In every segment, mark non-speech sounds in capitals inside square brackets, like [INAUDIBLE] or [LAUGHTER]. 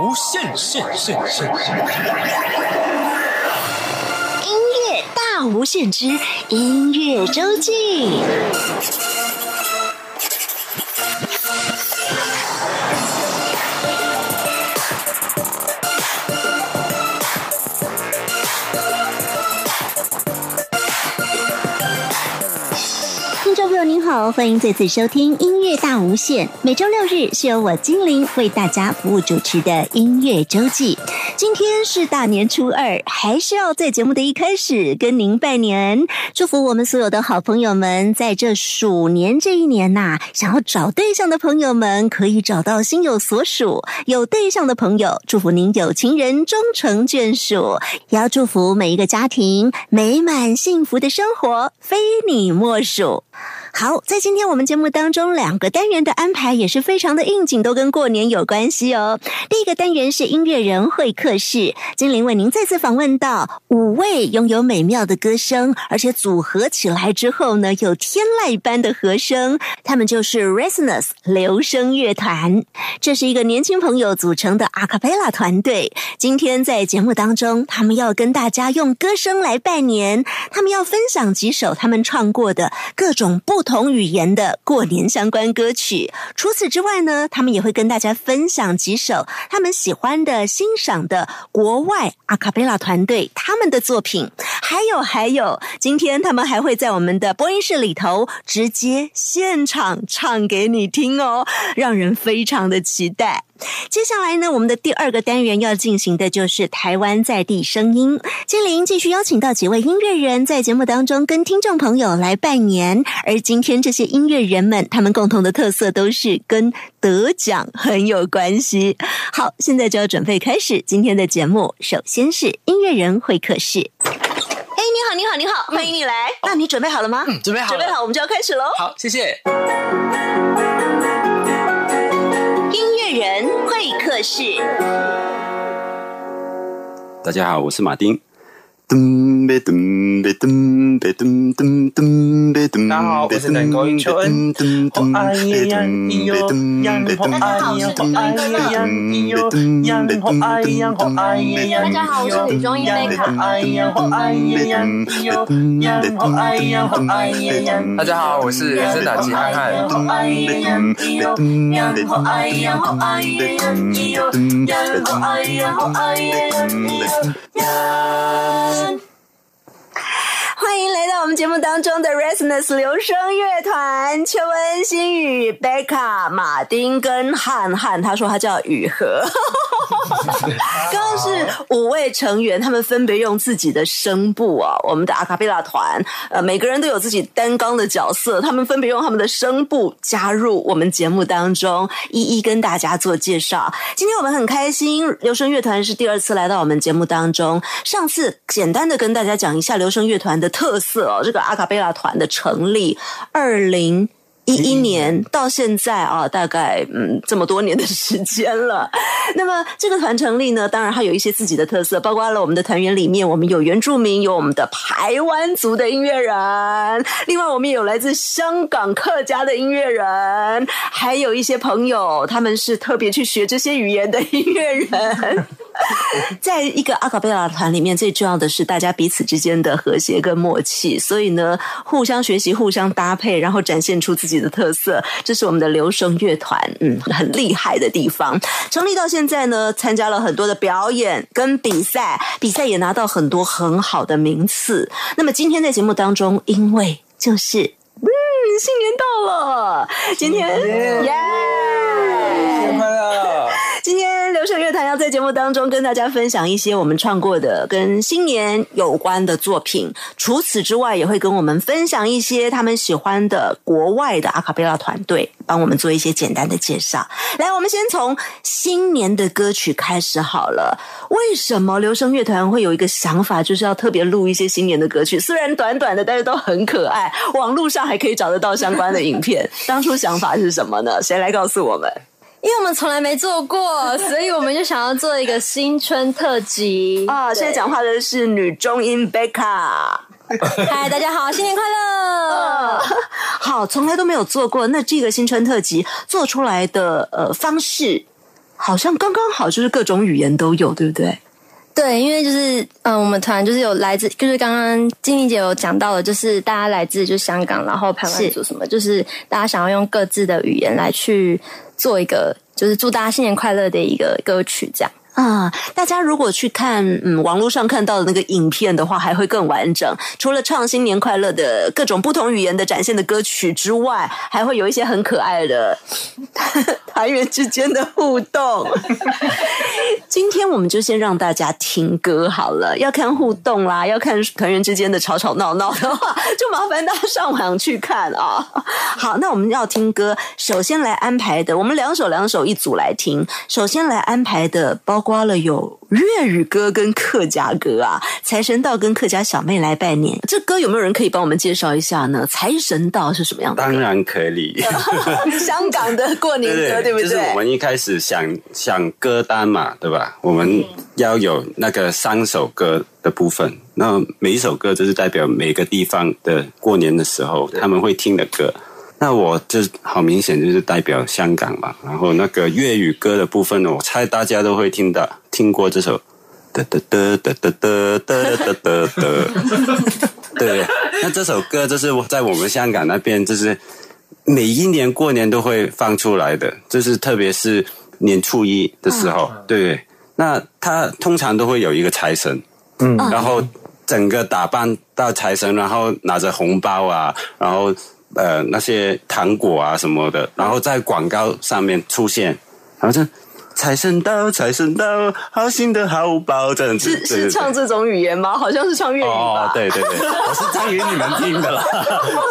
无限限限限，音乐大无限之音乐周记。好，欢迎再次收听音乐大无限。每周六日是由我精灵为大家服务主持的音乐周记。今天是大年初二，还是要在节目的一开始跟您拜年，祝福我们所有的好朋友们，在这鼠年这一年呐、想要找对象的朋友们可以找到心有所属；有对象的朋友，祝福您有情人终成眷属。也要祝福每一个家庭美满幸福的生活，非你莫属。好，在今天我们节目当中，两个单元的安排也是非常的应景，都跟过年有关系哦。第一个单元是音乐人会客室，精灵为您再次访问到五位拥有美妙的歌声，而且组合起来之后呢，有天籁般的和声，他们就是 Resonance 流声乐团。这是一个年轻朋友组成的阿卡贝拉团队。今天在节目当中，他们要跟大家用歌声来拜年，他们要分享几首他们唱过的各种不不同语言的过年相关歌曲。除此之外呢，他们也会跟大家分享几首他们喜欢的、欣赏的国外阿卡贝拉团队他们的作品。还有还有，今天他们还会在我们的播音室里头直接现场唱给你听哦，让人非常的期待。接下来呢，我们的第二个单元要进行的就是台湾在地声音。精灵继续邀请到几位音乐人在节目当中跟听众朋友来拜年，而今天这些音乐人们，他们共同的特色都是跟得奖很有关系。好，现在就要准备开始今天的节目。首先是音乐人会客室。哎，你好，你好，你好，欢迎你来。那你准备好了吗？嗯，准备好了，准备好，我们就要开始喽。好，谢谢。音乐人会客室。大家好，我是马丁。噔呗噔呗噔呗噔噔噔呗噔。大家好我是能够求恩噔哎呀咿哟呀吼哎呀吼哎呀咿哟呀吼哎呀吼哎呀大家好我是女中音贝卡哎呀吼哎呀咿哟呀吼哎呀吼哎呀大家好，我是人生打击汉汉。吼哎呀咿哟呀吼哎呀吼哎呀咿哟呀吼哎呀吼哎呀咿哟呀。One. 欢迎来到我们节目当中的 Resonance 流声乐团，邱恩、新宇、贝卡、马丁跟汉汉。他说他叫雨禾。[LAUGHS] 刚刚是五位成员，他们分别用自己的声部啊，我们的阿卡贝拉团，呃，每个人都有自己担纲的角色，他们分别用他们的声部加入我们节目当中，一一跟大家做介绍。今天我们很开心，流声乐团是第二次来到我们节目当中。上次简单的跟大家讲一下流声乐团的特色哦，这个阿卡贝拉团的成立，二零。一一年到现在啊，大概嗯这么多年的时间了。[LAUGHS] 那么这个团成立呢，当然它有一些自己的特色，包括了我们的团员里面，我们有原住民，有我们的台湾族的音乐人，另外我们也有来自香港客家的音乐人，还有一些朋友他们是特别去学这些语言的音乐人。[LAUGHS] 在一个阿卡贝拉团里面，最重要的是大家彼此之间的和谐跟默契，所以呢，互相学习、互相搭配，然后展现出自己的特色，这是我们的流声乐团，嗯，很厉害的地方。成立到现在呢，参加了很多的表演跟比赛，比赛也拿到很多很好的名次。那么今天在节目当中，因为就是。嗯，新年到了，今天耶流声乐团要在节目当中跟大家分享一些我们唱过的跟新年有关的作品。除此之外，也会跟我们分享一些他们喜欢的国外的阿卡贝拉团队，帮我们做一些简单的介绍。来，我们先从新年的歌曲开始好了。为什么流声乐团会有一个想法，就是要特别录一些新年的歌曲？虽然短短的，但是都很可爱，网络上还可以找得到相关的影片。当初想法是什么呢？谁来告诉我们？因为我们从来没做过，所以我们就想要做一个新春特辑 [LAUGHS] 啊！现在讲话的是女中音贝卡。嗨，[LAUGHS] 大家好，新年快乐！好，从来都没有做过。那这个新春特辑做出来的呃方式，好像刚刚好，就是各种语言都有，对不对？对，因为就是嗯、呃我们团就是有来自，就是刚刚金玲姐有讲到的，就是大家来自就香港，然后台湾组什么，就是大家想要用各自的语言来去做一个，就是祝大家新年快乐的一个歌曲，这样。啊，大家如果去看嗯网络上看到的那个影片的话，还会更完整。除了唱新年快乐的各种不同语言的展现的歌曲之外，还会有一些很可爱的 [LAUGHS] 团员之间的互动。[LAUGHS] 今天我们就先让大家听歌好了。要看互动啦，要看团员之间的吵吵闹闹的话，[LAUGHS] 就麻烦大家上网去看啊。好，那我们要听歌，首先来安排的，我们两首两首一组来听。首先来安排的，包括了有粤语歌跟客家歌啊。财神到跟客家小妹来拜年，这歌有没有人可以帮我们介绍一下呢？财神到是什么样的？当然可以。[LAUGHS] 香港的过年歌，对不对？就是我们一开始想想歌单嘛，对吧？我们要有那个三首歌的部分，那每一首歌就是代表每个地方的过年的时候他们会听的歌。那我就好明显就是代表香港嘛，然后那个粤语歌的部分呢，我猜大家都会听到听过这首。得得得得得得得得得得，[LAUGHS] 对，那这首歌就是在我们香港那边，就是每一年过年都会放出来的，就是特别是年初一的时候，对。那他通常都会有一个财神，嗯，然后整个打扮到财神，然后拿着红包啊，然后呃那些糖果啊什么的，然后在广告上面出现，然后就。财神到，财神到，好心的好报，这样子是是唱这种语言吗？好像是唱粤语吧？哦，对对对，我是唱给你们听的啦。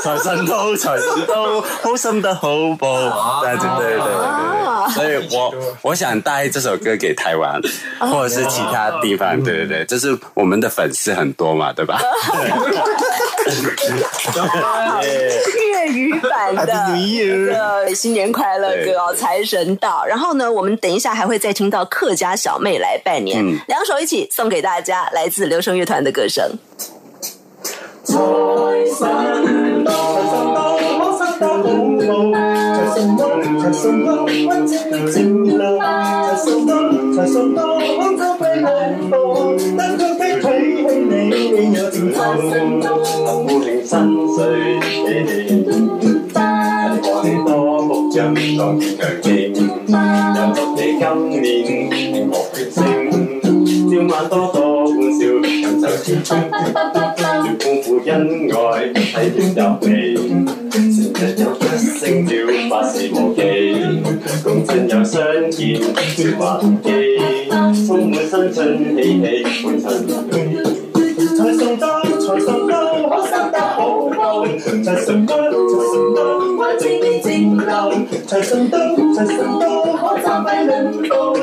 财神到，财神到，好心的好报，这样子，对对对对。所以我我想带这首歌给台湾，或者是其他地方，对对对，就是我们的粉丝很多嘛，对吧？粤语版的的新年快乐歌哦，财神到。然后呢，我们等一下还会再听到客家小妹来拜年，两首一起送给大家，来自流声乐团的歌声。财相見，説話無忌，充满新春喜氣，歡親喜。財神到，财神到，可生得好報。財神到，财神到，我正正路。財神到，财神到，可賺快兩步。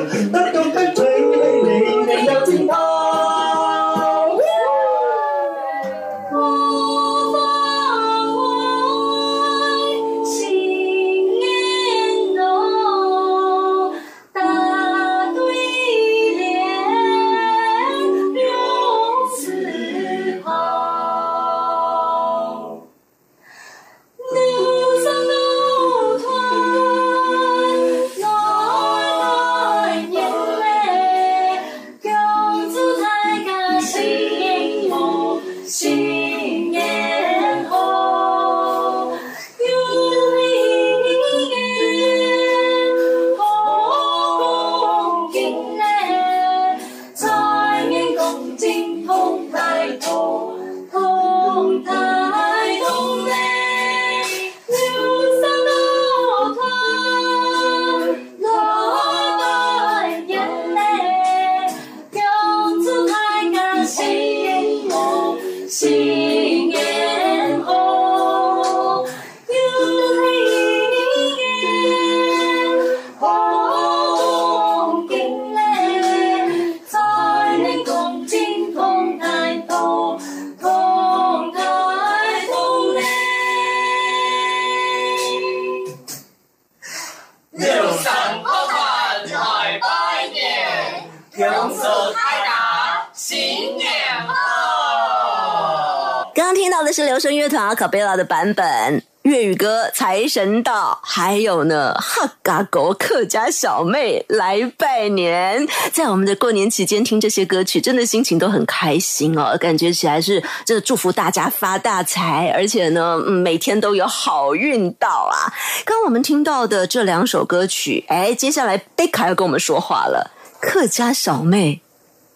声乐团阿卡贝拉的版本。粤语歌《财神到》，还有呢哈嘎狗客家小妹来拜年。在我们的过年期间听这些歌曲，真的心情都很开心哦，感觉起来是这祝福大家发大财，而且呢，每天都有好运到啊。刚我们听到的这两首歌曲，哎，接下来贝卡要跟我们说话了。客家小妹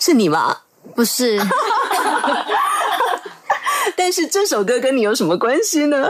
是你吗？不是，但是这首歌跟你有什么关系呢？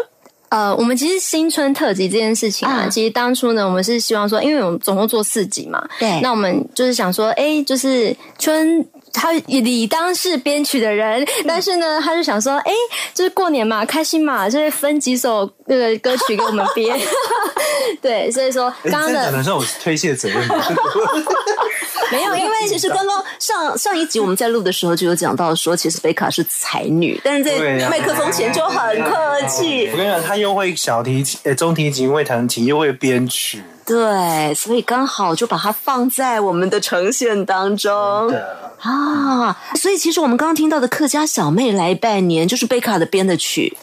呃，我们其实新春特辑这件事情啊，啊其实当初呢，我们是希望说，因为我们总共做四集嘛，对那我们就是想说，哎，就是春。他理当是编曲的人，但是呢，他就想说，哎，就是过年嘛，开心嘛，就是分几首那个歌曲给我们编。[LAUGHS] 对，所以说哎刚刚的这样讲的时候，我推卸责任吗？[LAUGHS] 没有，因为其实刚刚上上一集我们在录的时候就有讲到说，其实贝卡是才女，但是在麦克风前就很客气我。跟你讲，他又会小提琴、呃中提琴，会弹琴，又会编曲。对，所以刚好就把它放在我们的呈现当中啊。所以其实我们刚刚听到的客家小妹来拜年，就是贝卡的编的曲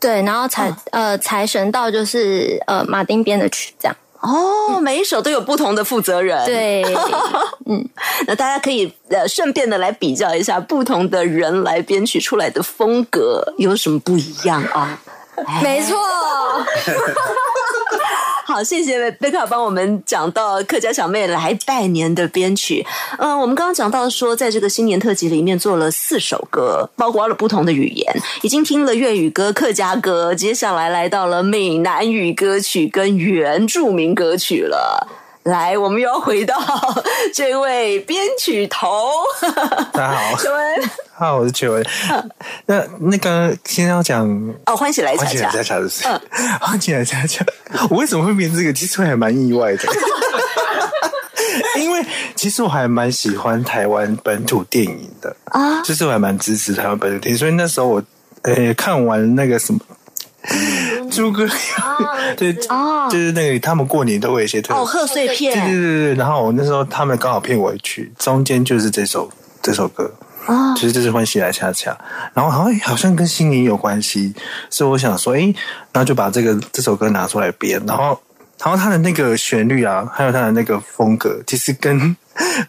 对，然后财、呃财神到就是呃马丁编的曲这样。哦。每一首都有不同的负责人，对，[LAUGHS] 嗯那大家可以呃顺便的来比较一下不同的人来编曲出来的风格有什么不一样啊？没错。[LAUGHS] [LAUGHS] 好，谢谢贝卡帮我们讲到客家小妹来拜年的编曲。嗯，我们刚刚讲到说，在这个新年特辑里面做了四首歌，包括了不同的语言，已经听了粤语歌、客家歌，接下来来到了闽南语歌曲跟原住民歌曲了。来，我们又要回到这位编曲头，大家好，[LAUGHS] 请问好，我是邱文。那那个先要讲哦，欢喜来恰恰欢喜来恰，恰的事，欢喜来恰恰，我为什么会编这个？其实我还蛮意外的，[LAUGHS] 因为其实我还蛮喜欢台湾本土电影的啊就是我还蛮支持台湾本土电影，所以那时候我呃看完那个什么。诸葛亮，对，哦就是那个他们过年都会有一些特哦，贺岁对对片对对，然后我那时候他们刚好骗我去中间就是这首这首歌，哦其实这是欢喜来恰恰，然后好像好像跟新年有关系，所以我想说，诶，然后就把这个这首歌拿出来编，然后然后它的那个旋律啊，还有它的那个风格，其实跟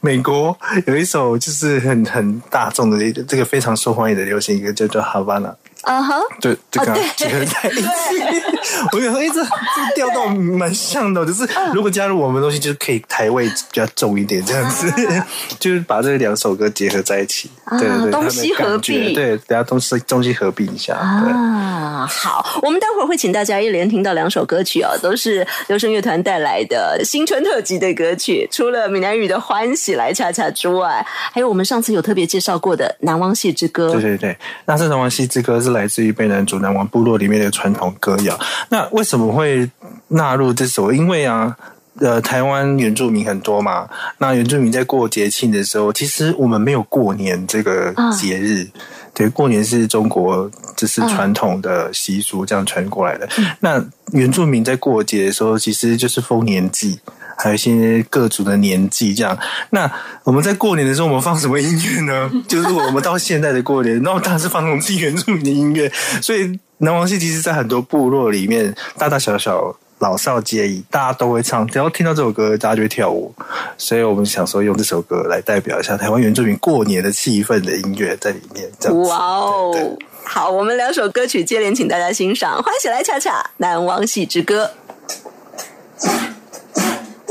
美国有一首就是很很大众的这个非常受欢迎的流行歌，叫做《Havana》。啊哈，对，就跟哦对结合在一起。[LAUGHS] 我想说，哎、这这调动蛮像的，[LAUGHS] 就是如果加入我们的东西，就是可以台位比较重一点，这样子，[LAUGHS] 就是把这两首歌结合在一起。对对东西合璧对，等下东西东西合璧一下。对。啊，好，我们待会儿会请大家一连听到两首歌曲哦，都是流声乐团带来的新春特辑的歌曲。除了闽南语的《欢喜来恰恰》之外，还有我们上次有特别介绍过的《南王戏之歌》。对对对，那这《南王戏之歌》是来自于卑南族南王部落里面的传统歌谣。那为什么会纳入这首？因为啊。呃，台湾原住民很多嘛，那原住民在过节庆的时候，其实我们没有过年这个节日。对，过年是中国这是传统的习俗，这样传过来的。那原住民在过节的时候，其实就是丰年祭，还有一些各族的年纪这样。那我们在过年的时候，我们放什么音乐呢？[LAUGHS] 就是我们到现在的过年，那我当然是放我们自己原住民的音乐。所以南王戏其实，在很多部落里面，大大小小。老少皆宜，大家都会唱。只要听到这首歌，大家就会跳舞。所以我们想说，用这首歌来代表一下台湾原住民过年的气氛的音乐在里面。这样哇哦对对！好，我们两首歌曲接连请大家欣赏，《欢喜来恰恰》《南王戏之歌》。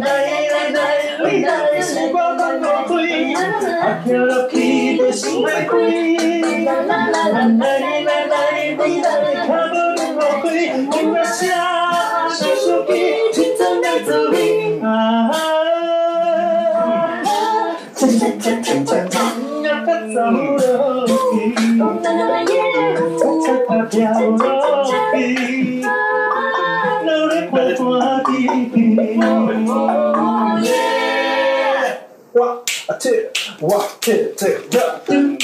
来来来来来，卡我飞，落不。来来来来来，去。like better than oh, yeah. One, two, one, two, two, one, two,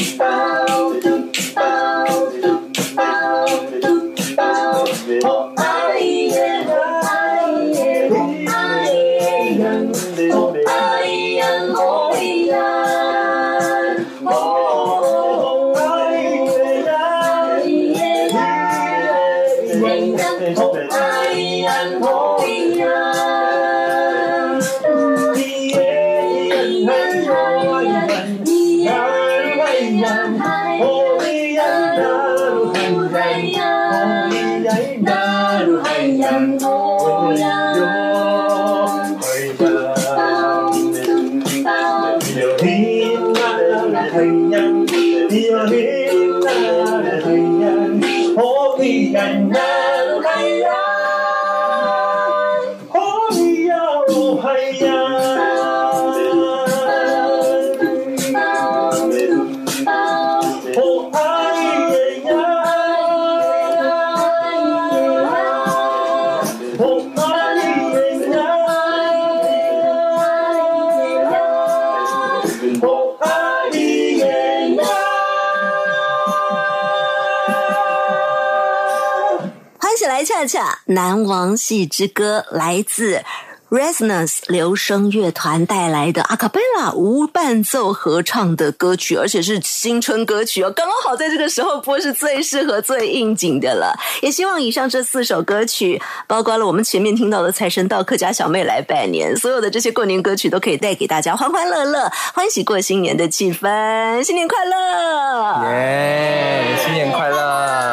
南王戏之歌，来自 Resonance 留声乐团带来的阿卡贝拉无伴奏合唱的歌曲，而且是新春歌曲哦，刚刚好在这个时候播是最适合、最应景的了。也希望以上这四首歌曲，包括了我们前面听到的财神到客家小妹来拜年，所有的这些过年歌曲都可以带给大家欢欢乐乐、欢喜过新年的气氛。新年快乐！耶！新年快乐！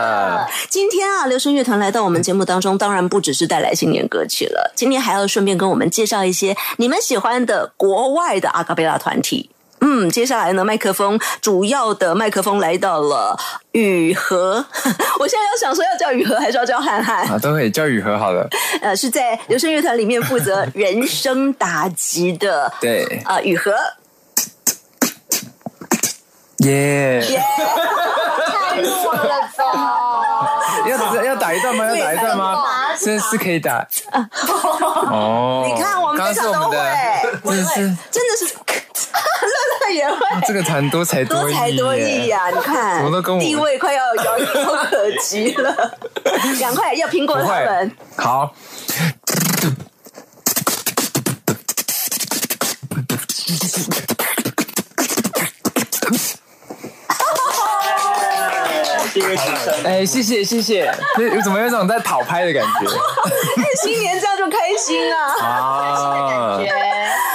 今天啊，流声乐团来到我们节目当中，当然不只是带来新年歌曲了，今天还要顺便跟我们介绍一些你们喜欢的国外的阿卡贝拉团体。嗯，接下来呢，麦克风主要的麦克风来到了雨禾，[LAUGHS] 我现在要想说要叫雨禾还是要叫涵涵？啊，都可以叫雨禾好了。呃，是在流声乐团里面负责人声打击的，[LAUGHS] 对，啊、雨禾。耶！[LAUGHS] 太弱了吧！要要打一段吗？要打一段吗？[LAUGHS] 是是可以打。哦，[LAUGHS] 你看我们刚刚非常都会，的，真的是真的是，乐乐也会。这个团多才多才多艺！呀、你看，都跟我地位快要遥遥可及了，[LAUGHS] 赶快要苹果他们。，好。哎，谢谢谢谢，那怎么有一种在讨拍的感觉 [LAUGHS] 新年这样就开心啊！啊？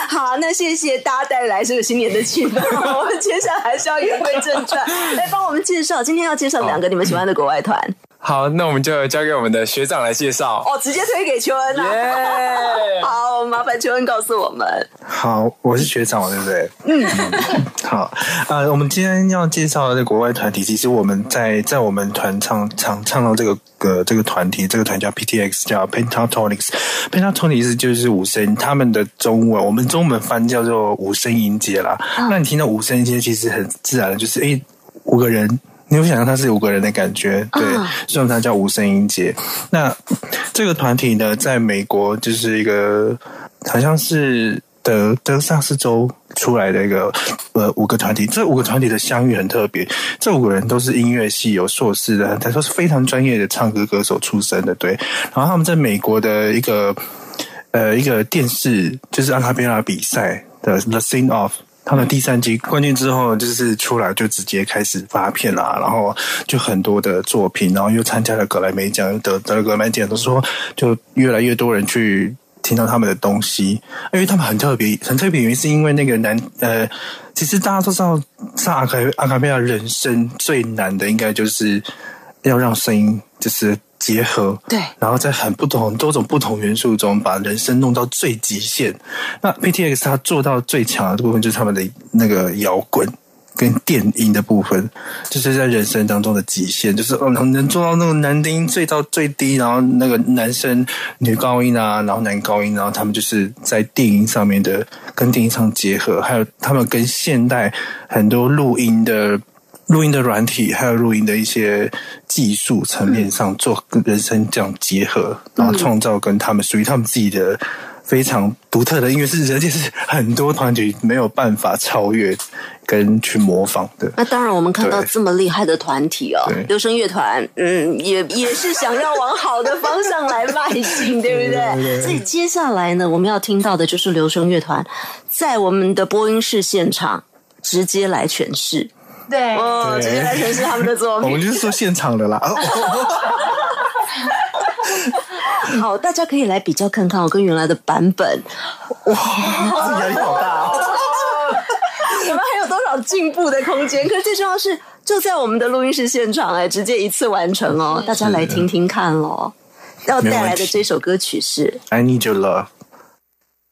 好，那谢谢大家带来这个新年的气氛。[LAUGHS] 我们接下来还是要言归正传，来帮我们介绍，今天要介绍两个你们喜欢的国外团好，那我们就交给我们的学长来介绍。哦，直接推给邱恩啊。耶！[LAUGHS] 好，麻烦邱恩告诉我们。好，我是学长，对不对？嗯，好，呃，我们今天要介绍的这国外团体，其实我们在在我们团唱唱唱到这个呃这个团体，这个团叫 PTX，叫 Pentatonics。Pentatonics 就是五声，他们的中文我们中文翻叫做五声音阶啦。那你听到五声音阶，其实很自然的，就是诶五个人。你会想象他是五个人的感觉，对，所以它叫无声音节。那这个团体呢，在美国就是一个好像是德德萨斯州出来的一个呃五个团体，这五个团体的相遇很特别，这五个人都是音乐系有硕士的，他说是非常专业的唱歌歌手出身的，对。然后他们在美国的一个呃一个电视就是阿卡贝拉比赛的 The Sing Off。他们第三季冠军之后，就是出来就直接开始发片啦，然后就很多的作品，然后又参加了格莱美奖，又得得了格莱美奖，都说就越来越多人去听到他们的东西，因为他们很特别，很特别原因是因为那个男呃，其实大家都知道，上阿卡阿卡贝拉人生最难的应该就是要让声音就是结合，对然后在很不同多种不同元素中，把人生弄到最极限。那 PTX 它做到最强的部分就是他们的那个摇滚。跟电音的部分，就是在人生当中的极限，就是哦能做到那个男低音最到最低，然后那个男生女高音啊，然后男高音，然后他们就是在电音上面的跟电音上结合，还有他们跟现代很多录音的录音的软体，还有录音的一些技术层面上做跟人生这样结合，然后创造跟他们属于他们自己的非常独特的音乐，是而且是很多团体没有办法超越跟去模仿的。那当然，我们看到对这么厉害的团体哦对，留声乐团，嗯，也也是想要往好的方向来迈进，[LAUGHS] 对不对？所以接下来呢，我们要听到的就是留声乐团在我们的播音室现场直接来诠释，对，哦，直接来诠释他们的作品我们。就是说现场的啦，哦 [LAUGHS] 好，大家可以来比较看看我跟原来的版本，哇压力好大哦。[LAUGHS] 我们还有多少进步的空间？可是最重要是，就在我们的录音室现场，哎，直接一次完成哦，大家来听听看喽。要带来的这首歌曲是 I need your love。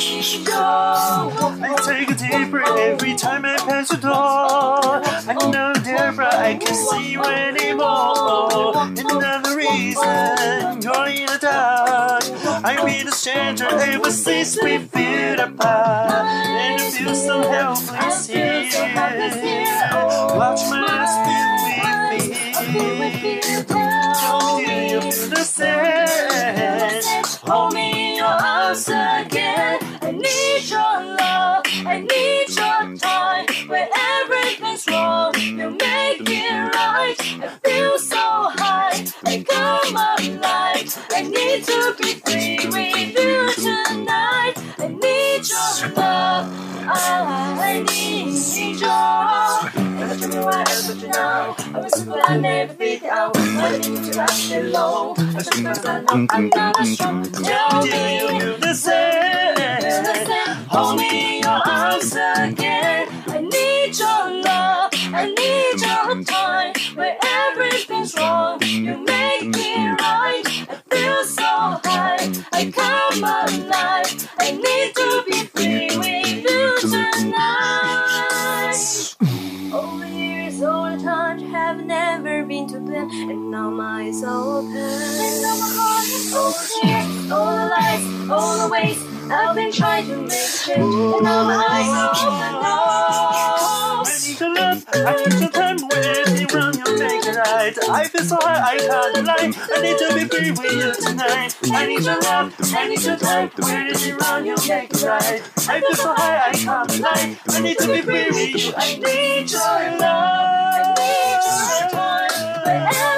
I take a deep breath every time I pass the door. I know therefore I can't see you anymore. Another reason you're in the dark. I've been a stranger ever since we feel apart. And I feel so helpless here. Watch my eyes feel with me. Don't you feel the same? Hold me in your arms again. I need your love. I need your time. When everything's wrong, you make it right. I feel so high. I come alive. I need to be free with you tonight. I need your love. I need your. Never tell me why I put you down. I was simple, I never figured out. I need I stay low. I should know that I'm not strong. Tell me. the same? Hold me in your arms again. I need your love. I need your time. Where everything's wrong, you make it right. I feel so high. I come alive. I need to be free with you tonight. All the years, all the time, have never been to bed, and now my eyes open. And now my heart is the all the lies, all the ways. I've been trying to make change, and now my eyes are open. I need your love, I need your time when you run, you make it right. I feel so high, I can't lie. I need to be free with you tonight. I need your love, I need your time when you run, you make it right. I feel so high, I can't lie. I need to be free with you. I need your love. I need your time,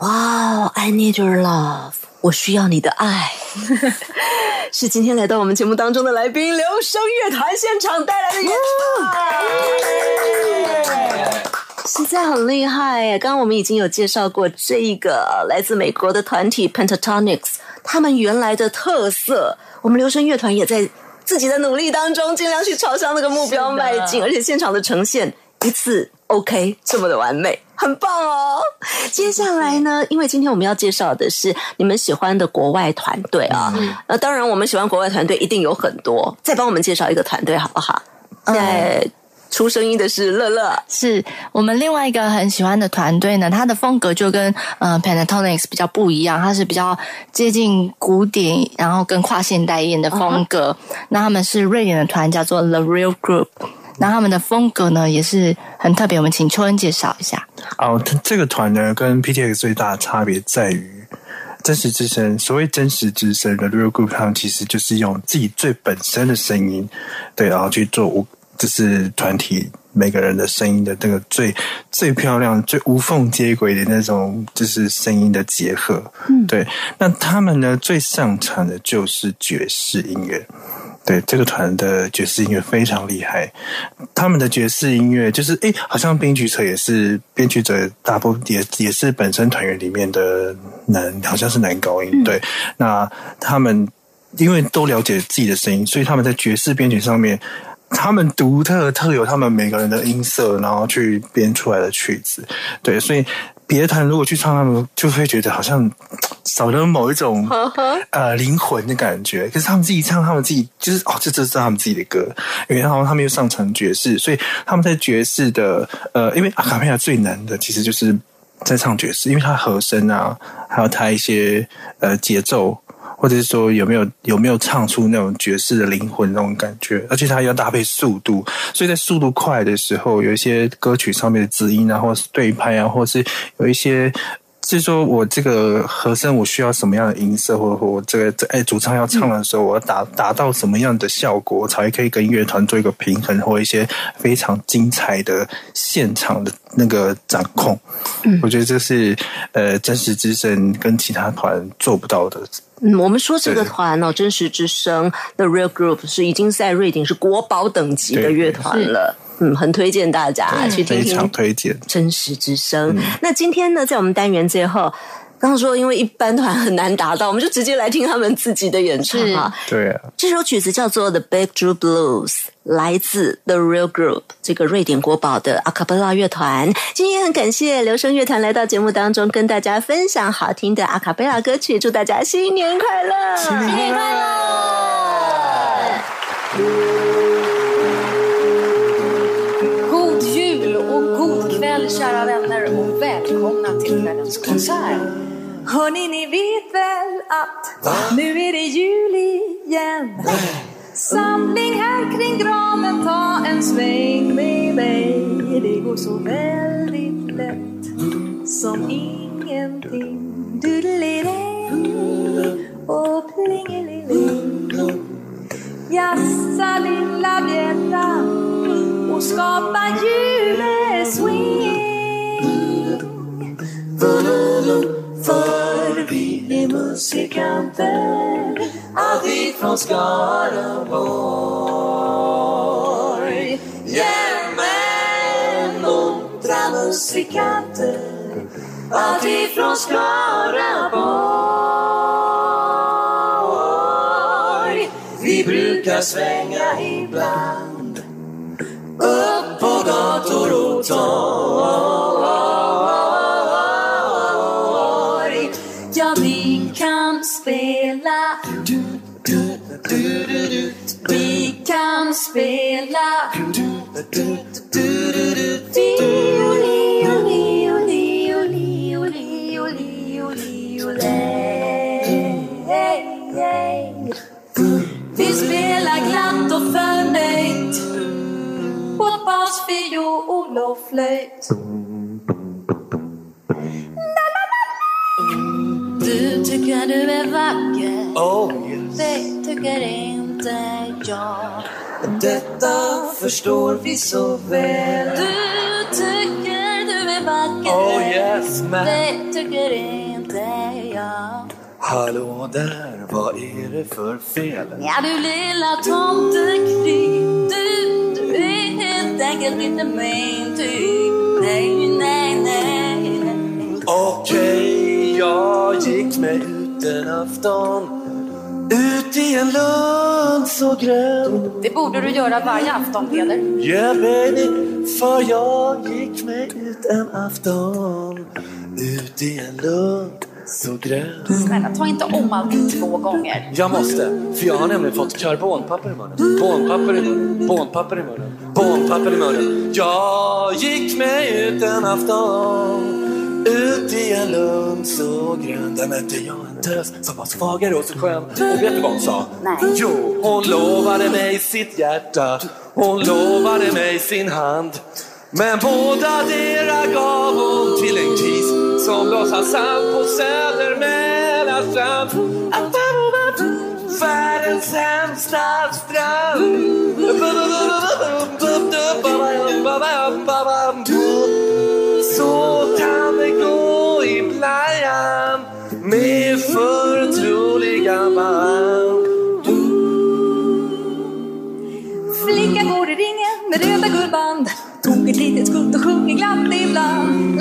哇哦，I need your love，我需要你的爱，[LAUGHS] 是今天来到我们节目当中的来宾，留声乐团现场带来的演出，实在很厉害耶！刚刚我们已经有介绍过这一个来自美国的团体 Pentatonics，他们原来的特色，我们留声乐团也在自己的努力当中，尽量去朝向那个目标迈进，而且现场的呈现一次 OK 这么的完美，很棒哦！接下来呢，因为今天我们要介绍的是你们喜欢的国外团队啊，那、当然我们喜欢国外团队一定有很多，再帮我们介绍一个团队好不好？现在出声音的是乐乐，是我们另外一个很喜欢的团队呢，他的风格就跟呃 Pentatonics 比较不一样，它是比较接近古典，然后跟跨现代一点的风格。那他们是瑞典的团，叫做 The Real Group。那他们的风格呢也是很特别，我们请秋恩介绍一下。哦，它这个团呢跟 PTX 最大的差别在于真实之声。所谓真实之声的 Real Group，他们其实就是用自己最本身的声音，对，然后去做无，就是团体每个人的声音的那个最最漂亮、最无缝接轨的那种，就是声音的结合。嗯，对。那他们呢最擅长的就是爵士音乐。对，这个团的爵士音乐非常厉害，他们的爵士音乐就是，诶，好像编曲者也是编曲者，大部分也也是本身团员里面的男，好像是男高音。对，那他们因为都了解自己的声音，所以他们在爵士编曲上面，他们独特特有他们每个人的音色，然后去编出来的曲子。对，所以别的团如果去唱，他们就会觉得好像 [TSK] 少了某一种呃灵魂的感觉。可是他们自己唱，他们自己就是哦，这这是他们自己的歌，因为然后他们又上传爵士，所以他们在爵士的呃，因为阿卡贝拉最难的其实就是在唱爵士，因为它和声啊，还有它一些呃节奏。或者是说有没有有没有唱出那种爵士的灵魂那种感觉，而且它要搭配速度，所以在速度快的时候，有一些歌曲上面的字音啊，或是对拍啊，或是有一些。是说我这个和声我需要什么样的音色，或者我这个这哎主唱要唱的时候，我要达达到什么样的效果，才可以跟乐团做一个平衡，或一些非常精彩的现场的那个掌控。嗯我觉得这是呃真实之声跟其他团做不到的。嗯，我们说这个团哦，真实之声 The Real Group 是已经在瑞典是国宝等级的乐团了。嗯，很推荐大家去听非常听推荐。真实之声。那今天呢，在我们单元最后，刚刚说因为一般团很难达到，我们就直接来听他们自己的演唱啊。对啊，这首曲子叫做《The Big Drew Blues》，来自 The Real Group 这个瑞典国宝的阿卡贝拉乐团。今天很感谢留声乐团来到节目当中，跟大家分享好听的阿卡贝拉歌曲。祝大家新年快乐！新年快乐！God jul och god kväll kära vänner och välkomna till kvällens konsert. Hörni, ni vet väl att nu är det jul igen. Samling här kring granen, ta en sväng med mig. Det går så väldigt lätt som ingenting. Doodle-dee och plingelili. Jassa lilla bjälla och skapa juleswing. För vi är musikanter, alltid från Skaraborg. Jajamän, muntra musikanter, alltid från Skaraborg. Vi brukar svänga ibland upp på gator och torg. O-lej. Vi spelar glatt och förnöjt på bas, fiol och flöjt. Du tycker du är vacker, Oh yes. det tycker inte jag. Detta förstår vi så väl. Du tycker du är vacker, Oh yes, man. det tycker inte jag. Hallå där, vad är det för fel? Ja du lilla tomtekryp Du, du är helt enkelt inte min typ Nej, nej, nej, nej. Okej, jag gick mig ut en afton Ut i en lund så grön Det borde du göra varje afton Peder. Yeah baby, för jag gick mig ut en afton. Ut i en lund så grön Snälla, ta inte om allting två gånger. Jag måste, för jag har nämligen fått karbonpapper i munnen. Bonpapper i munnen, bonpapper i munnen, bonpapper i munnen. Jag gick mig ut en afton ut i en lund så grön Där mötte jag en tös som var svagare och så skön Och vet du vad hon sa? Nej. Jo, hon lovade mig sitt hjärta Hon lovade mig sin hand Men båda dera gav hon till en kis Som låtsas sand på Söder Mälarstrand Världens sämsta strand så kan det gå i ibland med förtroliga band. Flicka går i ringen med röda guldband. Tog ett litet skutt och sjunger glatt ibland.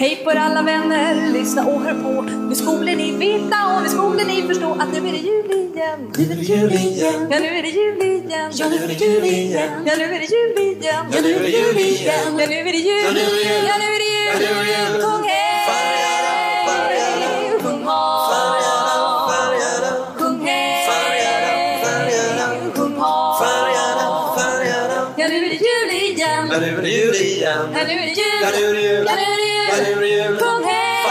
Hej på er alla vänner, lyssna och hör på. Nu skulle ni veta och nu skulle ni förstå att nu är det jul igen. Nu är det jul igen. Ja, nu är det jul igen. Ja, nu är det jul igen. Ja, nu är det jul igen. Ja, nu är det jul igen. Ja, nu är det jul. Ja, nu är det jul. Sjung hej! Sjung det jul igen. Här nu är det jul. Här nu är det jul. Här nu är det jul. Kung hej.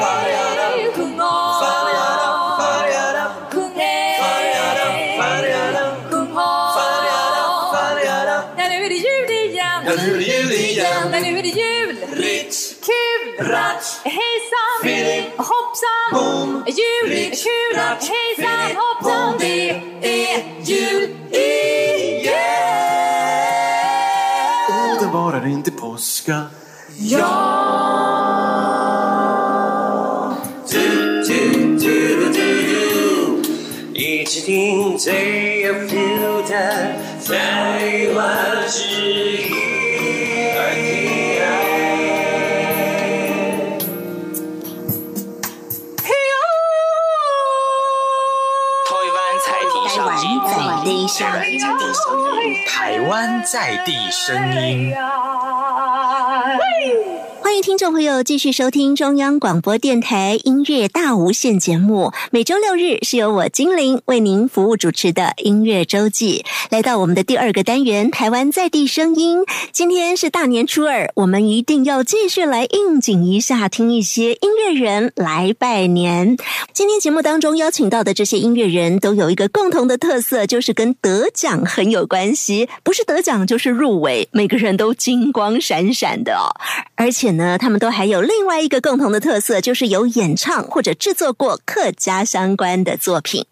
Färjada, kung av. Färjada, färjada, kung hej. Färjada, färjada, kung av. Färjada, färjada. Här nu är det jul igen. Här nu är det jul igen. Här nu är det jul. Ritz. Kul. Ratsch. Hejsan. Filip. Hoppsan. Boom. Jul. Kul. Hejsan. Hoppsan. Det är jul. Påska. 一起听最有 feel 的台湾之地声音，台湾在地声音。欢迎听众朋友继续收听中央广播电台音乐大无限节目。每周六日是由我精灵为您服务主持的音乐周记。来到我们的第二个单元——台湾在地声音。今天是大年初二，我们一定要继续来应景一下，听一些音乐人来拜年。今天节目当中邀请到的这些音乐人都有一个共同的特色，就是跟得奖很有关系，不是得奖就是入围，每个人都金光闪闪的哦。而且呢，他们都还有另外一个共同的特色，就是有演唱或者制作过客家相关的作品。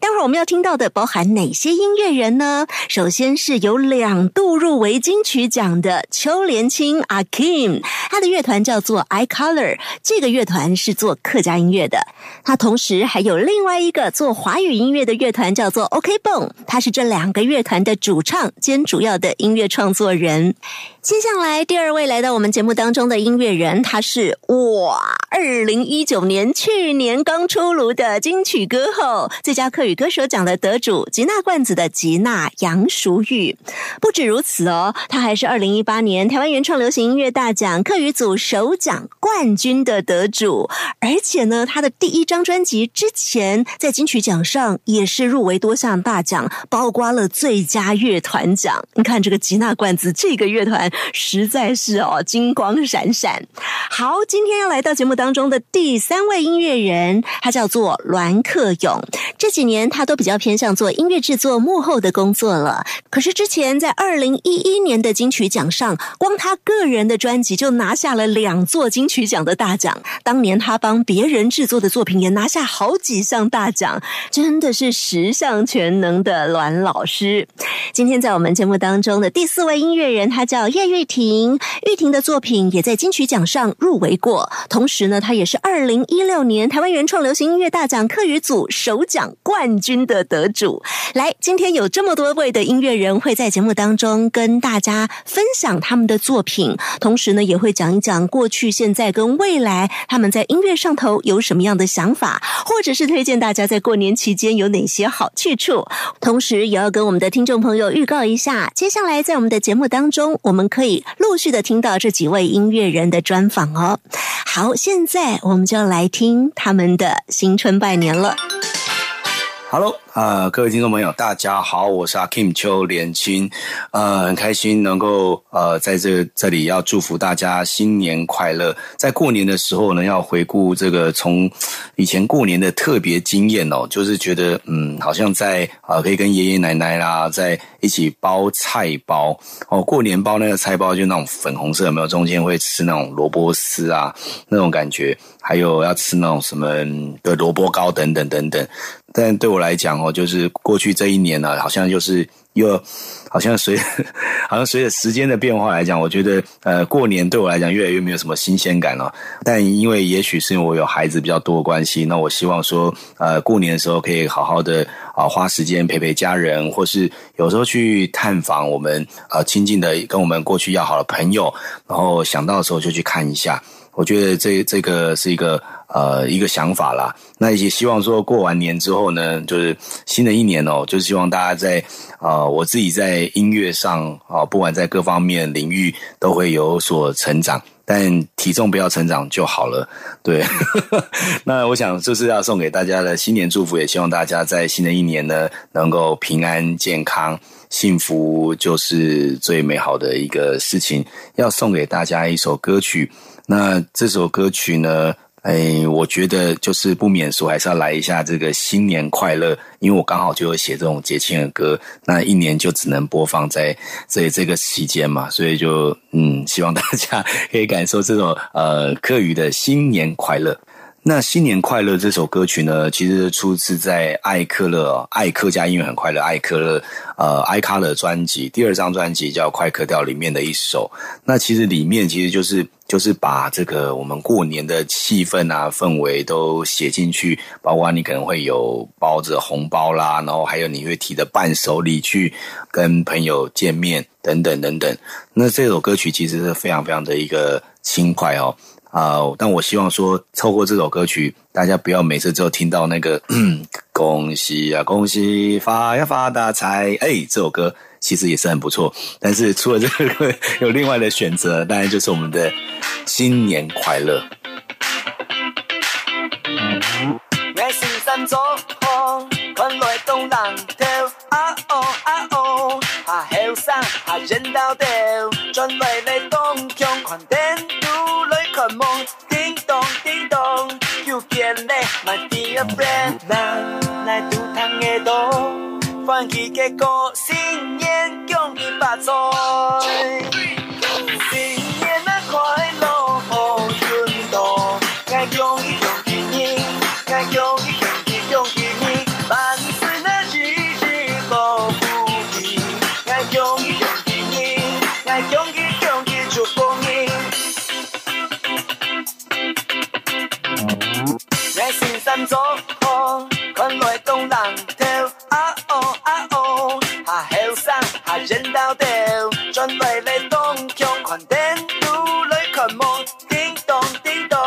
待会儿我们要听到的包含哪些音乐人呢？首先是有两度入围金曲奖的邱连青阿 Kim，他的乐团叫做 I Color，这个乐团是做客家音乐的。他同时还有另外一个做华语音乐的乐团叫做 OK Bone，他是这两个乐团的主唱兼主要的音乐创作人。接下来第二位来到我们节目当中的音乐人，他是哇，二零一九年去年刚出炉的金曲歌后、最佳客语歌手奖的得主吉娜罐子的吉娜杨淑玉。不止如此哦，他还是二零一八年台湾原创流行音乐大奖客语组首奖冠军的得主，而且呢，他的第一张专辑之前在金曲奖上也是入围多项大奖，包括了最佳乐团奖。你看这个吉娜罐子这个乐团。实在是哦，金光闪闪。好，今天要来到节目当中的第三位音乐人，他叫做栾克勇。这几年他都比较偏向做音乐制作幕后的工作了。可是之前在二零一一年的金曲奖上，光他个人的专辑就拿下了两座金曲奖的大奖。当年他帮别人制作的作品也拿下好几项大奖，真的是十项全能的栾老师。今天在我们节目当中的第四位音乐人，他叫叶玉婷。玉婷的作品也在金曲奖上入围过，同时呢，她也是二零一六年台湾原创流行音乐大奖客语组首奖冠军的得主。来，今天有这么多位的音乐人会在节目当中跟大家分享他们的作品，同时呢，也会讲一讲过去、现在跟未来他们在音乐上头有什么样的想法，或者是推荐大家在过年期间有哪些好去处。同时，也要跟我们的听众朋友预告一下，接下来在我们的节目当中，我们可以陆续的听到这几位音乐人的专访哦。好，现在我们就来听他们的新春拜年了。Hello，呃，各位听众朋友，大家好，我是阿 Kim 邱连青，呃，很开心能够呃在这这里要祝福大家新年快乐。在过年的时候呢，要回顾这个从以前过年的特别经验哦，就是觉得嗯，好像在呃可以跟爷爷奶奶啦在一起包菜包哦，过年包那个菜包就那种粉红色，有没有？中间会吃那种萝卜丝啊，那种感觉，还有要吃那种什么的萝卜糕等等等等。但对我来讲哦，就是过去这一年呢、好像就是又好像随 [LAUGHS] 好像随着时间的变化来讲，我觉得呃，过年对我来讲越来越没有什么新鲜感了。但因为也许是因为我有孩子比较多关系，那我希望说呃，过年的时候可以好好的啊、花时间陪陪家人，或是有时候去探访我们呃亲近的跟我们过去要好的朋友，然后想到的时候就去看一下。我觉得这这个是一个呃一个想法啦。那也希望说过完年之后呢，就是新的一年哦，就希望大家在呃我自己在音乐上啊、不管在各方面领域都会有所成长。但体重不要成长就好了，对。[LAUGHS] 那我想这是要送给大家的新年祝福，也希望大家在新的一年呢能够平安健康。幸福就是最美好的一个事情。要送给大家一首歌曲，那这首歌曲呢，哎，我觉得就是不免俗，还是要来一下这个新年快乐，因为我刚好就会写这种节庆的歌，那一年就只能播放在这这个期间嘛，所以就嗯，希望大家 [LAUGHS] 可以感受这种呃课余的新年快乐。那新年快乐这首歌曲呢，其实出自在艾克勒艾克家音乐很快乐艾克勒呃艾卡勒专辑第二张专辑叫《快客调》里面的一首。那其实里面其实就是就是把这个我们过年的气氛啊氛围都写进去，包括你可能会有包着红包啦，然后还有你会提着伴手礼去跟朋友见面等等等等。那这首歌曲其实是非常非常的一个轻快哦。啊、但我希望说，透过这首歌曲，大家不要每次只有听到那个 [CLEARS THROAT] 恭喜啊，恭喜发呀发大财，哎，这首歌其实也是很不错。但是除了这个，[LAUGHS] 有另外的选择，当然就是我们的新年快乐。我心三座风，看来东人头，啊哦啊哦，下后生下人道头，咱来赌汤的多，欢喜的过新年恭喜发财，新年啊快乐好运多，爱恭喜恭喜你。爱恭喜恭喜恭喜你，万岁那日日好福气。爱恭喜恭喜恭喜恭喜祝福你。我心三座转来来东强看电都来看梦，叮咚叮咚，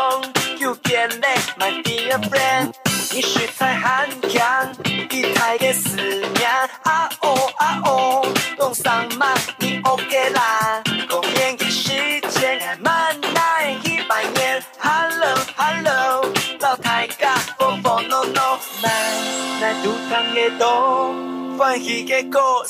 又见嘞，my dear friend。你是才很强，一台的思念，啊哦啊哦，东上嘛你 OK 啦，公演的时间满来一百年，Hello Hello，老太家风风 no no，来来赌汤的多，欢喜的过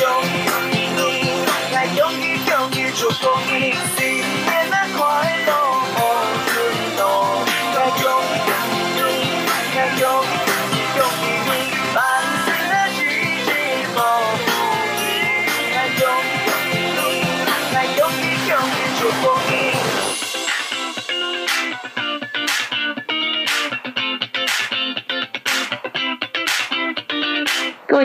该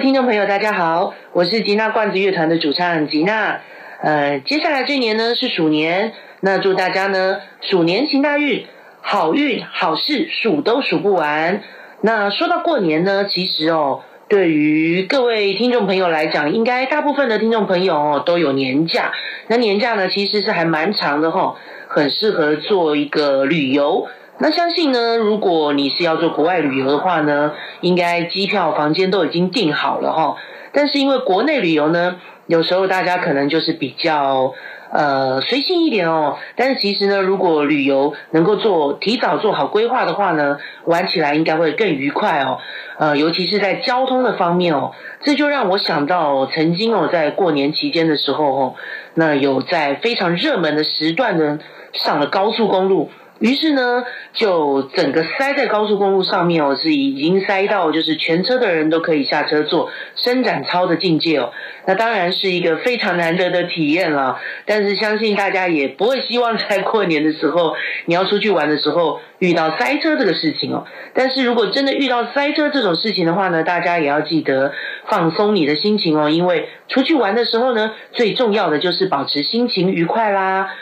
听众朋友，大家好，我是吉娜罐子乐团的主唱吉娜。呃，接下来这年呢是鼠年，那祝大家呢鼠年行大运，好运好事数都数不完。那说到过年呢，其实哦，对于各位听众朋友来讲，应该大部分的听众朋友哦都有年假。那年假呢，其实是还蛮长的哈、很适合做一个旅游。那相信呢，如果你是要做国外旅游的话呢，应该机票、房间都已经订好了哈。但是因为国内旅游呢，有时候大家可能就是比较呃随性一点哦。但是其实呢，如果旅游能够做提早做好规划的话呢，玩起来应该会更愉快哦。呃，尤其是在交通的方面哦，这就让我想到曾经哦，在过年期间的时候哦，那有在非常热门的时段呢上了高速公路。于是呢，就整个塞在高速公路上面哦，是已经塞到就是全车的人都可以下车做伸展操的境界哦。那当然是一个非常难得的体验了。但是相信大家也不会希望在过年的时候，你要出去玩的时候遇到塞车这个事情哦。但是如果真的遇到塞车这种事情的话呢，大家也要记得放松你的心情哦，因为出去玩的时候呢，最重要的就是保持心情愉快啦。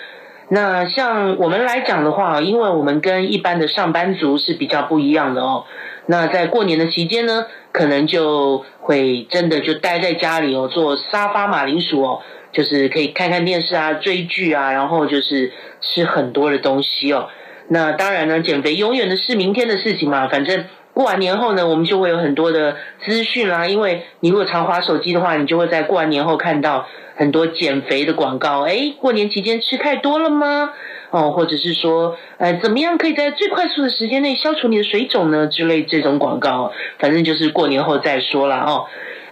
那像我们来讲的话，因为我们跟一般的上班族是比较不一样的哦。那在过年的期间呢，可能就会真的就待在家里哦，做沙发马铃薯哦，就是可以看看电视啊、追剧啊，然后就是吃很多的东西哦。那当然呢，减肥永远的是明天的事情嘛，反正。过完年后呢，我们就会有很多的资讯啦。因为你如果常滑手机的话，你就会在过完年后看到很多减肥的广告。诶，过年期间吃太多了吗？哦，或者是说，呃，怎么样可以在最快速的时间内消除你的水肿呢？之类这种广告，反正就是过年后再说啦哦。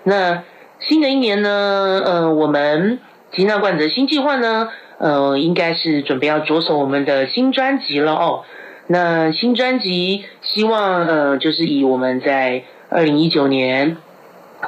那新的一年呢，呃，我们吉娜罐子的新计划呢，呃，应该是准备要着手我们的新专辑了哦。那新专辑希望呃，就是以我们在二零一九年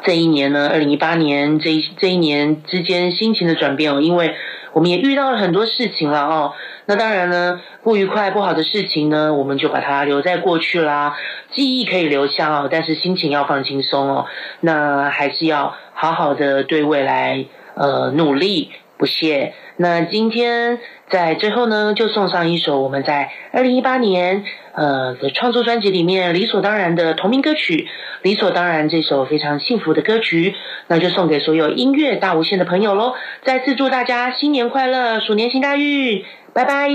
这一年呢，二零一八年这一这一年之间心情的转变哦，因为我们也遇到了很多事情了哦。那当然呢，不愉快、不好的事情呢，我们就把它留在过去啦。记忆可以留下哦，但是心情要放轻松哦。那还是要好好的对未来呃努力不懈。那今天在最后呢，就送上一首我们在二零一八年呃的创作专辑里面理所当然的同名歌曲，理所当然这首非常幸福的歌曲，那就送给所有音乐大无限的朋友喽！再次祝大家新年快乐，鼠年行大运，拜拜。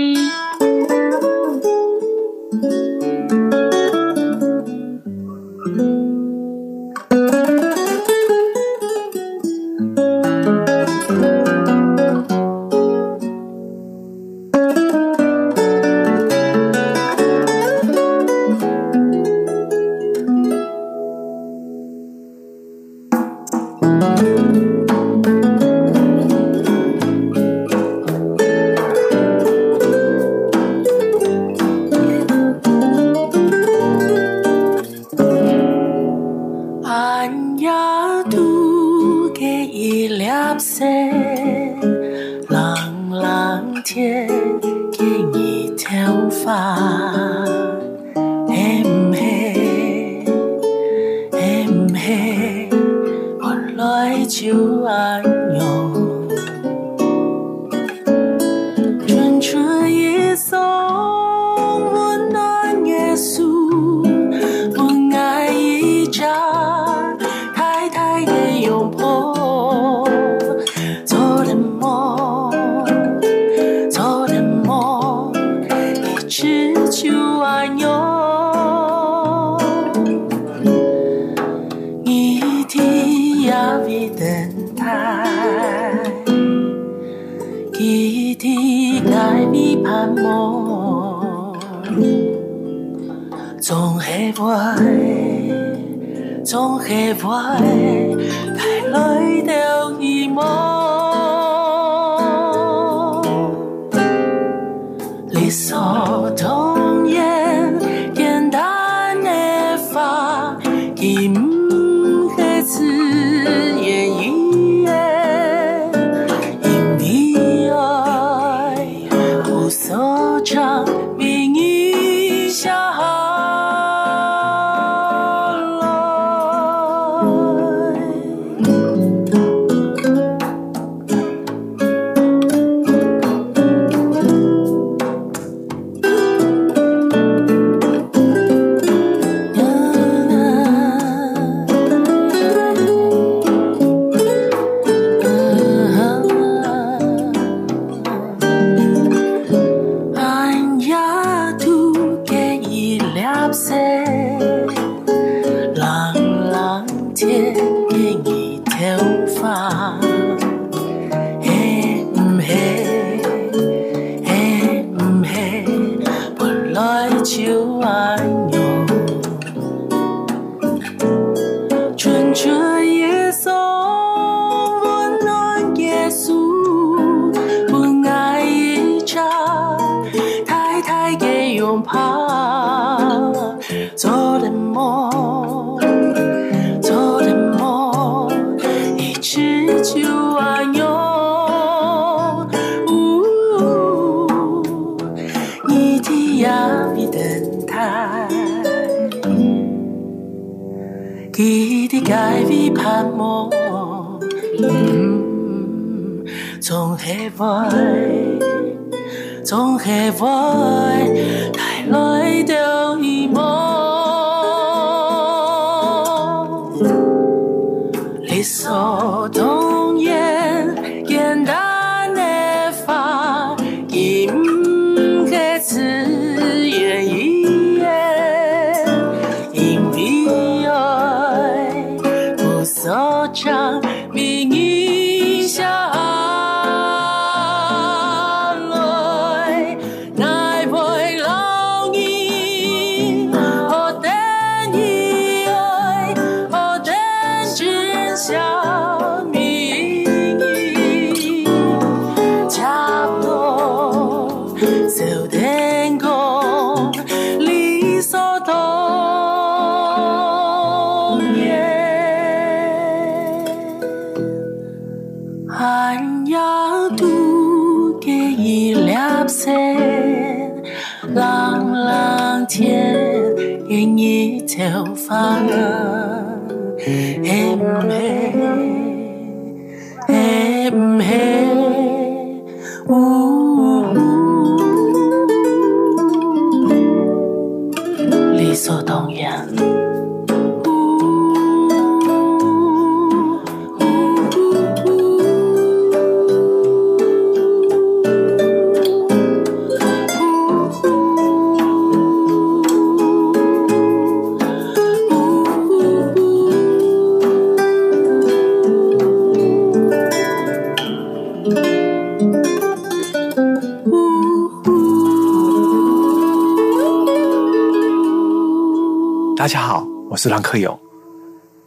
是郎克勇。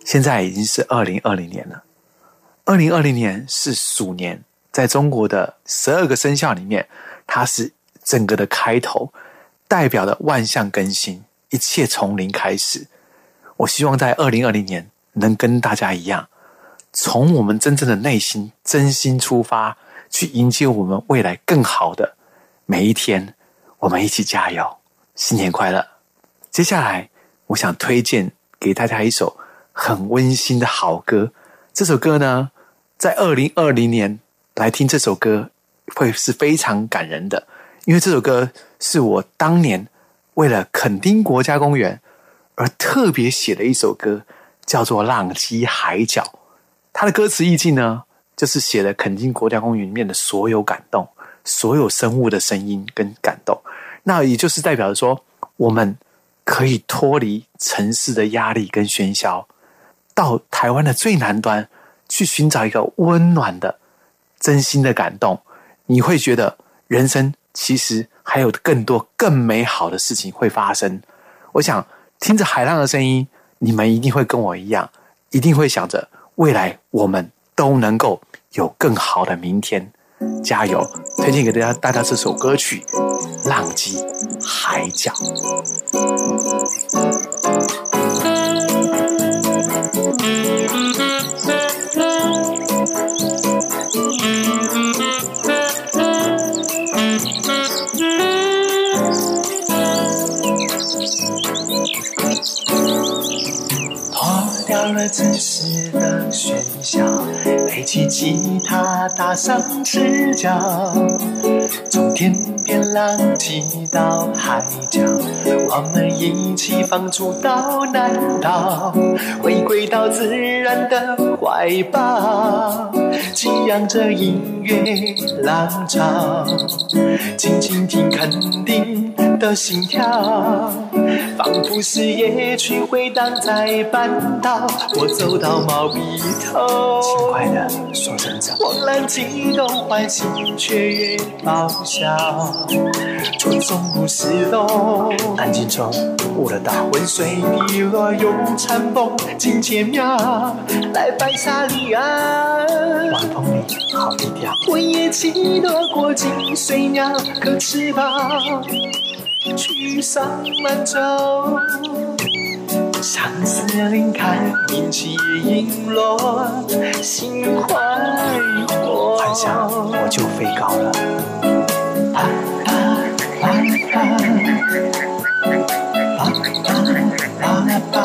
现在已经是二零二零年了。二零二零年是鼠年，在中国的十二个生肖里面，它是整个的开头，代表了万象更新，一切从零开始。我希望在二零二零年能跟大家一样，从我们真正的内心真心出发，去迎接我们未来更好的每一天。我们一起加油，新年快乐！接下来，我想推荐给大家一首很温馨的好歌。这首歌呢，在二零二零年来听这首歌会是非常感人的，因为这首歌是我当年为了垦丁国家公园而特别写的一首歌，叫做《浪迹海角》。它的歌词意境呢，就是写了垦丁国家公园里面的所有感动，所有生物的声音跟感动。那也就是代表着说，我们可以脱离城市的压力跟喧嚣，到台湾的最南端去寻找一个温暖的、真心的感动。你会觉得人生其实还有更多更美好的事情会发生。我想听着海浪的声音，你们一定会跟我一样，一定会想着未来我们都能够有更好的明天。加油！推荐给大家大家这首歌曲《浪迹海角》。城市的喧嚣，背起吉他，踏上赤脚，从天边浪迹到海角，我们一起放逐到南岛，回归到自然的怀抱，激扬着音乐浪潮，静静听肯定的心跳，仿佛是夜曲回荡在半岛。我走到毛笔头，轻快的说声早。慌乱激动，欢喜雀跃爆笑，传送故事中，安静中悟了道。温水滴落用禅风进千庙，来白沙里岸。晚风里好低调，温夜起落过金水鸟，可翅膀去上满洲。相思林看云起影落，心怀火。幻想我就飞高了。啊啊啊啊啊啊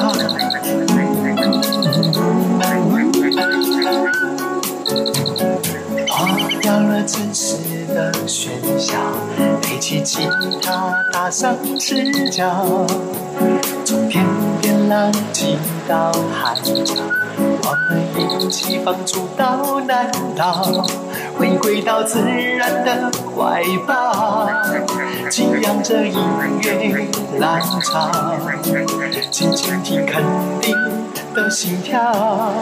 忘掉了真实的喧嚣，起吉他，踏上赤脚，从天边浪迹到海角，我们一起放逐到南岛，回归到自然的怀抱，敬仰着音乐浪潮，静静听肯定的心跳。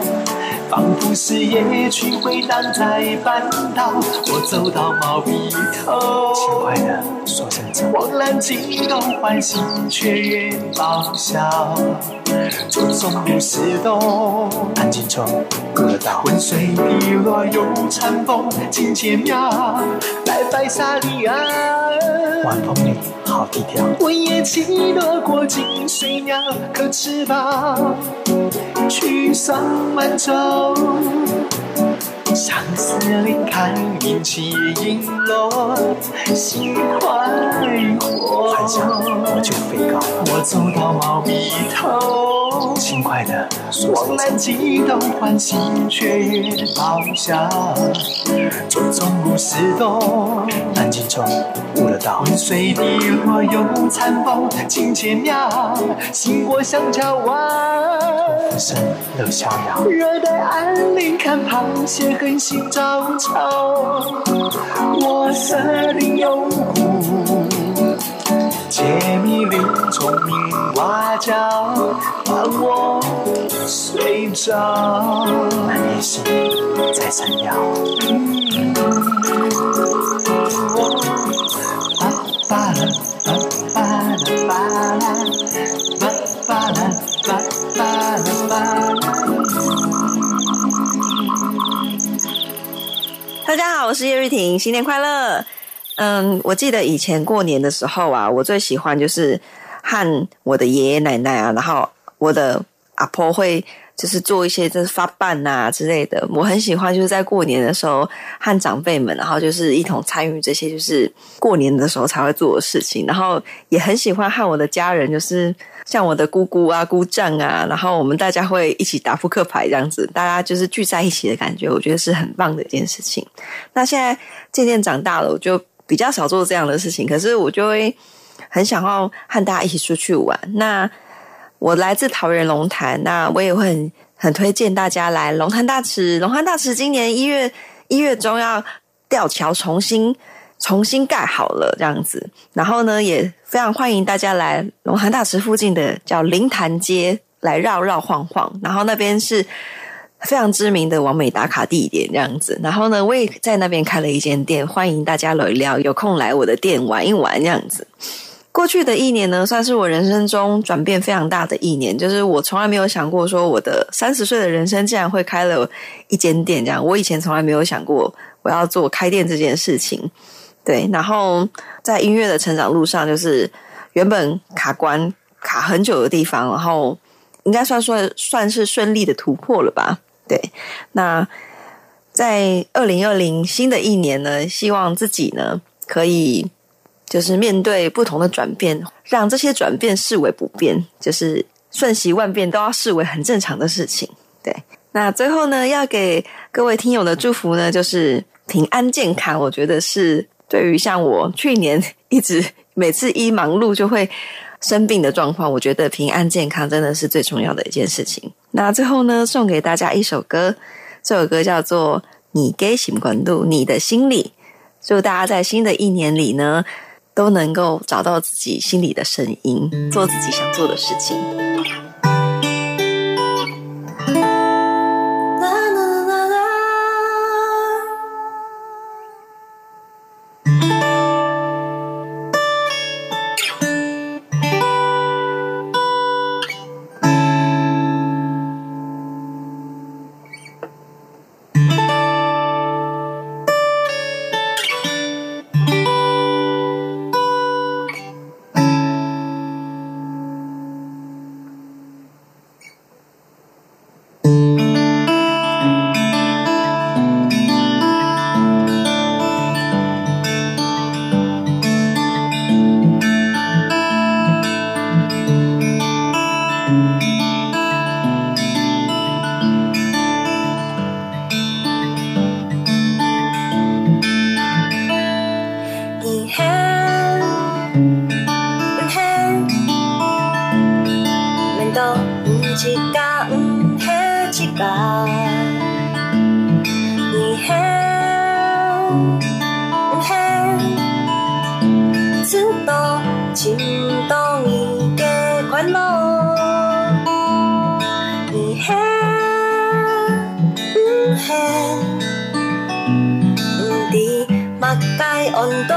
仿佛是夜曲回荡在半岛，我走到毛笔头，轻快的说声走。慌乱激动欢喜，雀跃爆笑，匆匆如石洞，安静中歌道。温水滴落风，境界妙，白白沙里啊。晚风里好低调。我也起落过金水鸟，可翅膀去上满洲。相思离开引起影落，心快活。幻想我就飞高了。我走到毛笔头，轻快的说慌声乱激动欢喜，雀跃爆笑，匆匆如石洞。安静中悟了道。水滴落有残风，境界妙，行过香蕉湾。浮生乐逍遥。热带安林看螃蟹横行招潮，我设定有湖，解密林聪明蛙叫，伴我睡着。满夜星在闪耀。巴拉巴拉巴拉巴巴拉巴巴拉巴拉。大家好，我是叶玉婷，新年快乐。嗯，我记得以前过年的时候啊，我最喜欢就是和我的爷爷奶奶啊，然后我的阿婆会就是做一些就是发办呐、之类的。我很喜欢就是在过年的时候和长辈们，然后就是一同参与这些就是过年的时候才会做的事情。然后也很喜欢和我的家人，就是像我的姑姑啊、姑丈啊，然后我们大家会一起打扑克牌这样子，大家就是聚在一起的感觉，我觉得是很棒的一件事情。那现在渐渐长大了，我就比较少做这样的事情，可是我就会很想要和大家一起出去玩。那我来自桃园龙潭，那我也会很很推荐大家来龙潭大池。龙潭大池今年一月一月中要吊桥重新重新盖好了，这样子。然后呢，也非常欢迎大家来龙潭大池附近的叫灵潭街来绕绕晃晃。然后那边是非常知名的完美打卡地点这样子。然后呢，我也在那边开了一间店，欢迎大家聊一聊，有空来我的店玩一玩这样子。过去的一年呢，算是我人生中转变非常大的一年，就是我从来没有想过说我的三十岁的人生竟然会开了一间店，这样我以前从来没有想过我要做开店这件事情。对，然后在音乐的成长路上，就是原本卡关卡很久的地方，然后应该算算算是顺利的突破了吧。对，那在二零二零新的一年呢，希望自己呢可以就是面对不同的转变，让这些转变视为不变，就是瞬息万变都要视为很正常的事情。对，那最后呢，要给各位听友的祝福呢，就是平安健康。我觉得是对于像我去年一直每次一忙碌就会生病的状况，我觉得平安健康真的是最重要的一件事情。那最后呢，送给大家一首歌，这首歌叫做《你给心关度》，你的心里。祝大家在新的一年里呢，都能够找到自己心里的声音，做自己想做的事情。on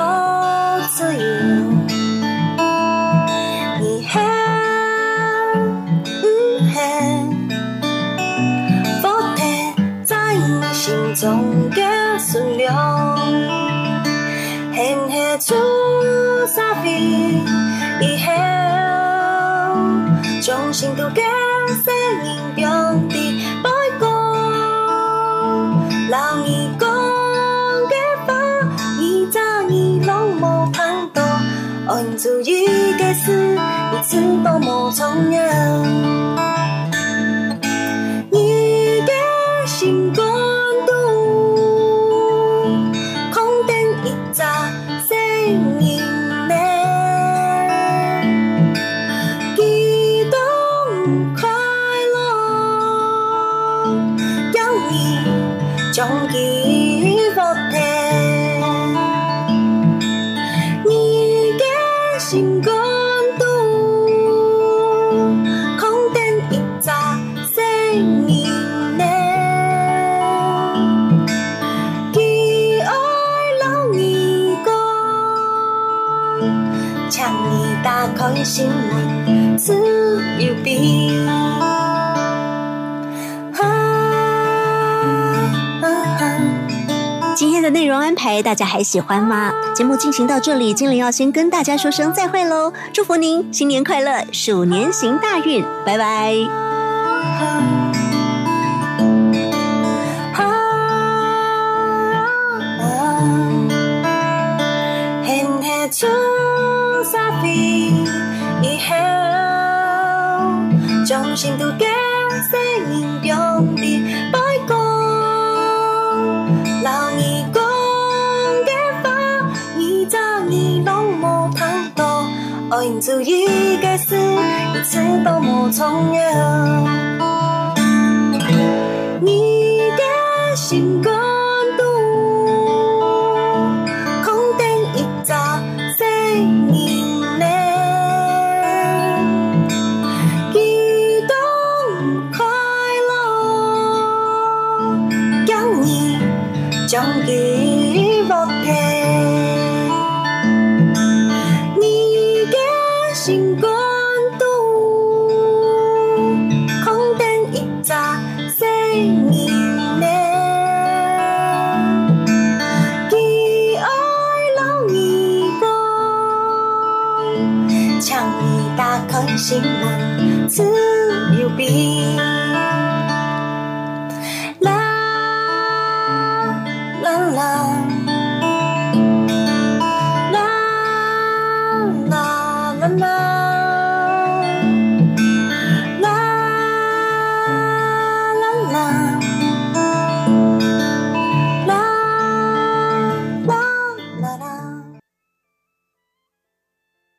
都冇重要今天的内容安排，大家还喜欢吗？节目进行到这里，金玲要先跟大家说声再会喽！祝福您新年快乐，鼠年行大运，拜拜。爱因早一解释，一切都无重要。你的心。